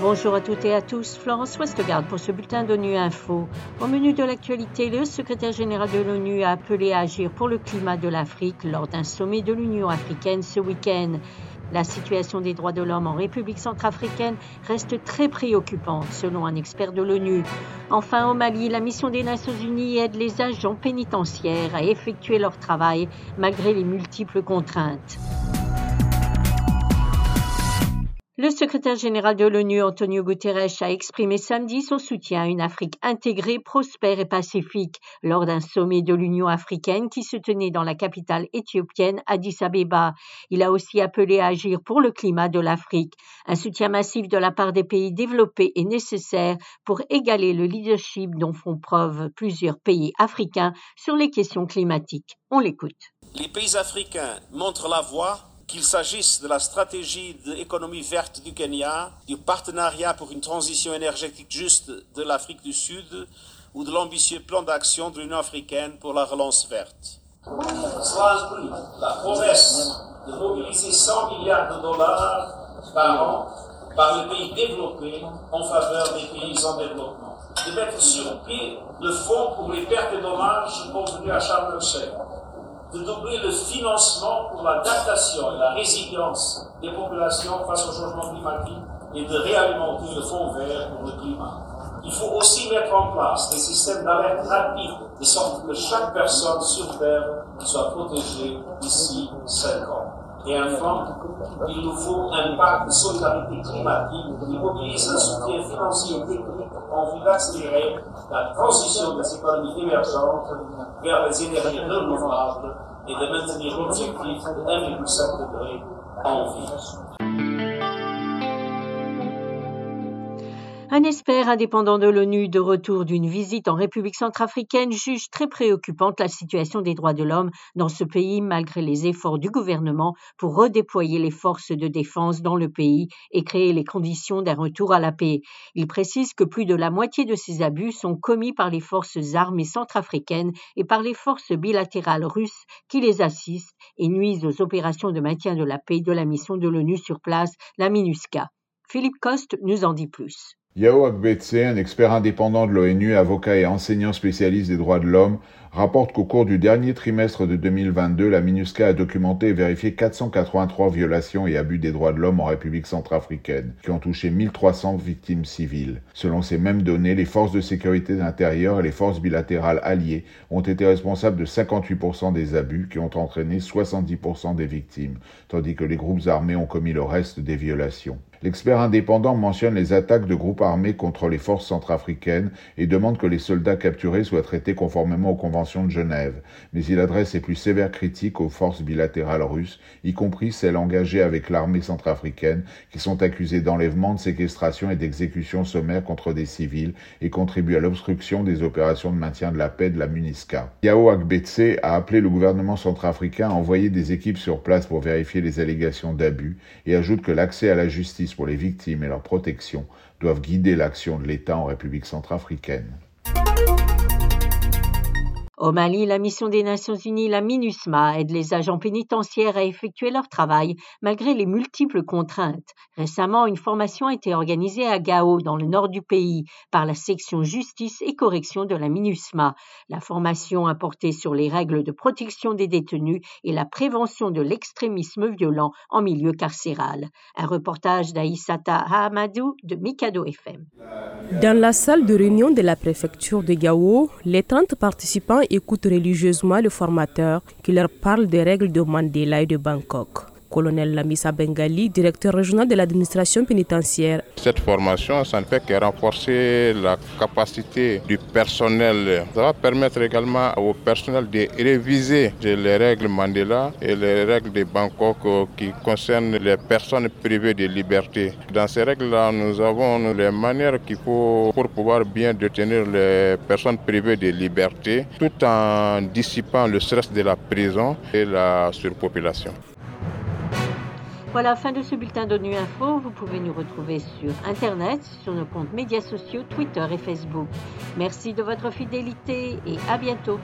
Bonjour à toutes et à tous, Florence Westgard pour ce bulletin d'ONU Info. Au menu de l'actualité, le secrétaire général de l'ONU a appelé à agir pour le climat de l'Afrique lors d'un sommet de l'Union africaine ce week-end. La situation des droits de l'homme en République centrafricaine reste très préoccupante, selon un expert de l'ONU. Enfin, au Mali, la mission des Nations Unies aide les agents pénitentiaires à effectuer leur travail malgré les multiples contraintes. Le secrétaire général de l'ONU, Antonio Guterres, a exprimé samedi son soutien à une Afrique intégrée, prospère et pacifique lors d'un sommet de l'Union africaine qui se tenait dans la capitale éthiopienne Addis Abeba. Il a aussi appelé à agir pour le climat de l'Afrique. Un soutien massif de la part des pays développés est nécessaire pour égaler le leadership dont font preuve plusieurs pays africains sur les questions climatiques. On l'écoute. Les pays africains montrent la voie qu'il s'agisse de la stratégie d'économie verte du Kenya, du partenariat pour une transition énergétique juste de l'Afrique du Sud ou de l'ambitieux plan d'action de l'Union africaine pour la relance verte. La promesse de mobiliser 100 milliards de dollars par an par les pays développés en faveur des pays en développement, de mettre sur pied le fonds pour les pertes et dommages convenus à Charles el de doubler le financement pour l'adaptation et la résilience des populations face au changement climatique et de réalimenter le fonds vert pour le climat. Il faut aussi mettre en place des systèmes d'alerte rapide, de sorte que chaque personne sur Terre soit protégée d'ici 5 ans. Et enfin, il nous faut un pacte de solidarité climatique qui mobilise un soutien financier et technique en vue d'accélérer la transition des économies émergentes vers les énergies renouvelables et de maintenir l'objectif de 1,5 degré en vie. Un expert indépendant de l'ONU de retour d'une visite en République centrafricaine juge très préoccupante la situation des droits de l'homme dans ce pays malgré les efforts du gouvernement pour redéployer les forces de défense dans le pays et créer les conditions d'un retour à la paix. Il précise que plus de la moitié de ces abus sont commis par les forces armées centrafricaines et par les forces bilatérales russes qui les assistent et nuisent aux opérations de maintien de la paix de la mission de l'ONU sur place, la MINUSCA. Philippe Coste nous en dit plus. Yao Akbetse, un expert indépendant de l'ONU, avocat et enseignant spécialiste des droits de l'homme, rapporte qu'au cours du dernier trimestre de 2022, la MINUSCA a documenté et vérifié 483 violations et abus des droits de l'homme en République centrafricaine, qui ont touché 1300 victimes civiles. Selon ces mêmes données, les forces de sécurité intérieure et les forces bilatérales alliées ont été responsables de 58% des abus qui ont entraîné 70% des victimes, tandis que les groupes armés ont commis le reste des violations. L'expert indépendant mentionne les attaques de groupes armés contre les forces centrafricaines et demande que les soldats capturés soient traités conformément aux conventions de Genève, mais il adresse ses plus sévères critiques aux forces bilatérales russes, y compris celles engagées avec l'armée centrafricaine, qui sont accusées d'enlèvement, de séquestration et d'exécution sommaire contre des civils et contribuent à l'obstruction des opérations de maintien de la paix de la MUNISCA. Yao Akbetse a appelé le gouvernement centrafricain à envoyer des équipes sur place pour vérifier les allégations d'abus et ajoute que l'accès à la justice pour les victimes et leur protection doivent guider l'action de l'État en République centrafricaine. Au Mali, la mission des Nations Unies, la MINUSMA, aide les agents pénitentiaires à effectuer leur travail malgré les multiples contraintes. Récemment, une formation a été organisée à Gao, dans le nord du pays, par la section justice et correction de la MINUSMA. La formation a porté sur les règles de protection des détenus et la prévention de l'extrémisme violent en milieu carcéral. Un reportage d'Aïsata Hamadou de Mikado FM. Dans la salle de réunion de la préfecture de Gao, les 30 participants écoutent religieusement le formateur qui leur parle des règles de Mandela et de Bangkok colonel Lamissa Bengali, directeur régional de l'administration pénitentiaire. Cette formation, ça ne fait que renforcer la capacité du personnel. Ça va permettre également au personnel de réviser les règles Mandela et les règles de Bangkok qui concernent les personnes privées de liberté. Dans ces règles-là, nous avons les manières qu'il faut pour pouvoir bien détenir les personnes privées de liberté tout en dissipant le stress de la prison et la surpopulation. Voilà, fin de ce bulletin d'ONU Info. Vous pouvez nous retrouver sur Internet, sur nos comptes médias sociaux, Twitter et Facebook. Merci de votre fidélité et à bientôt.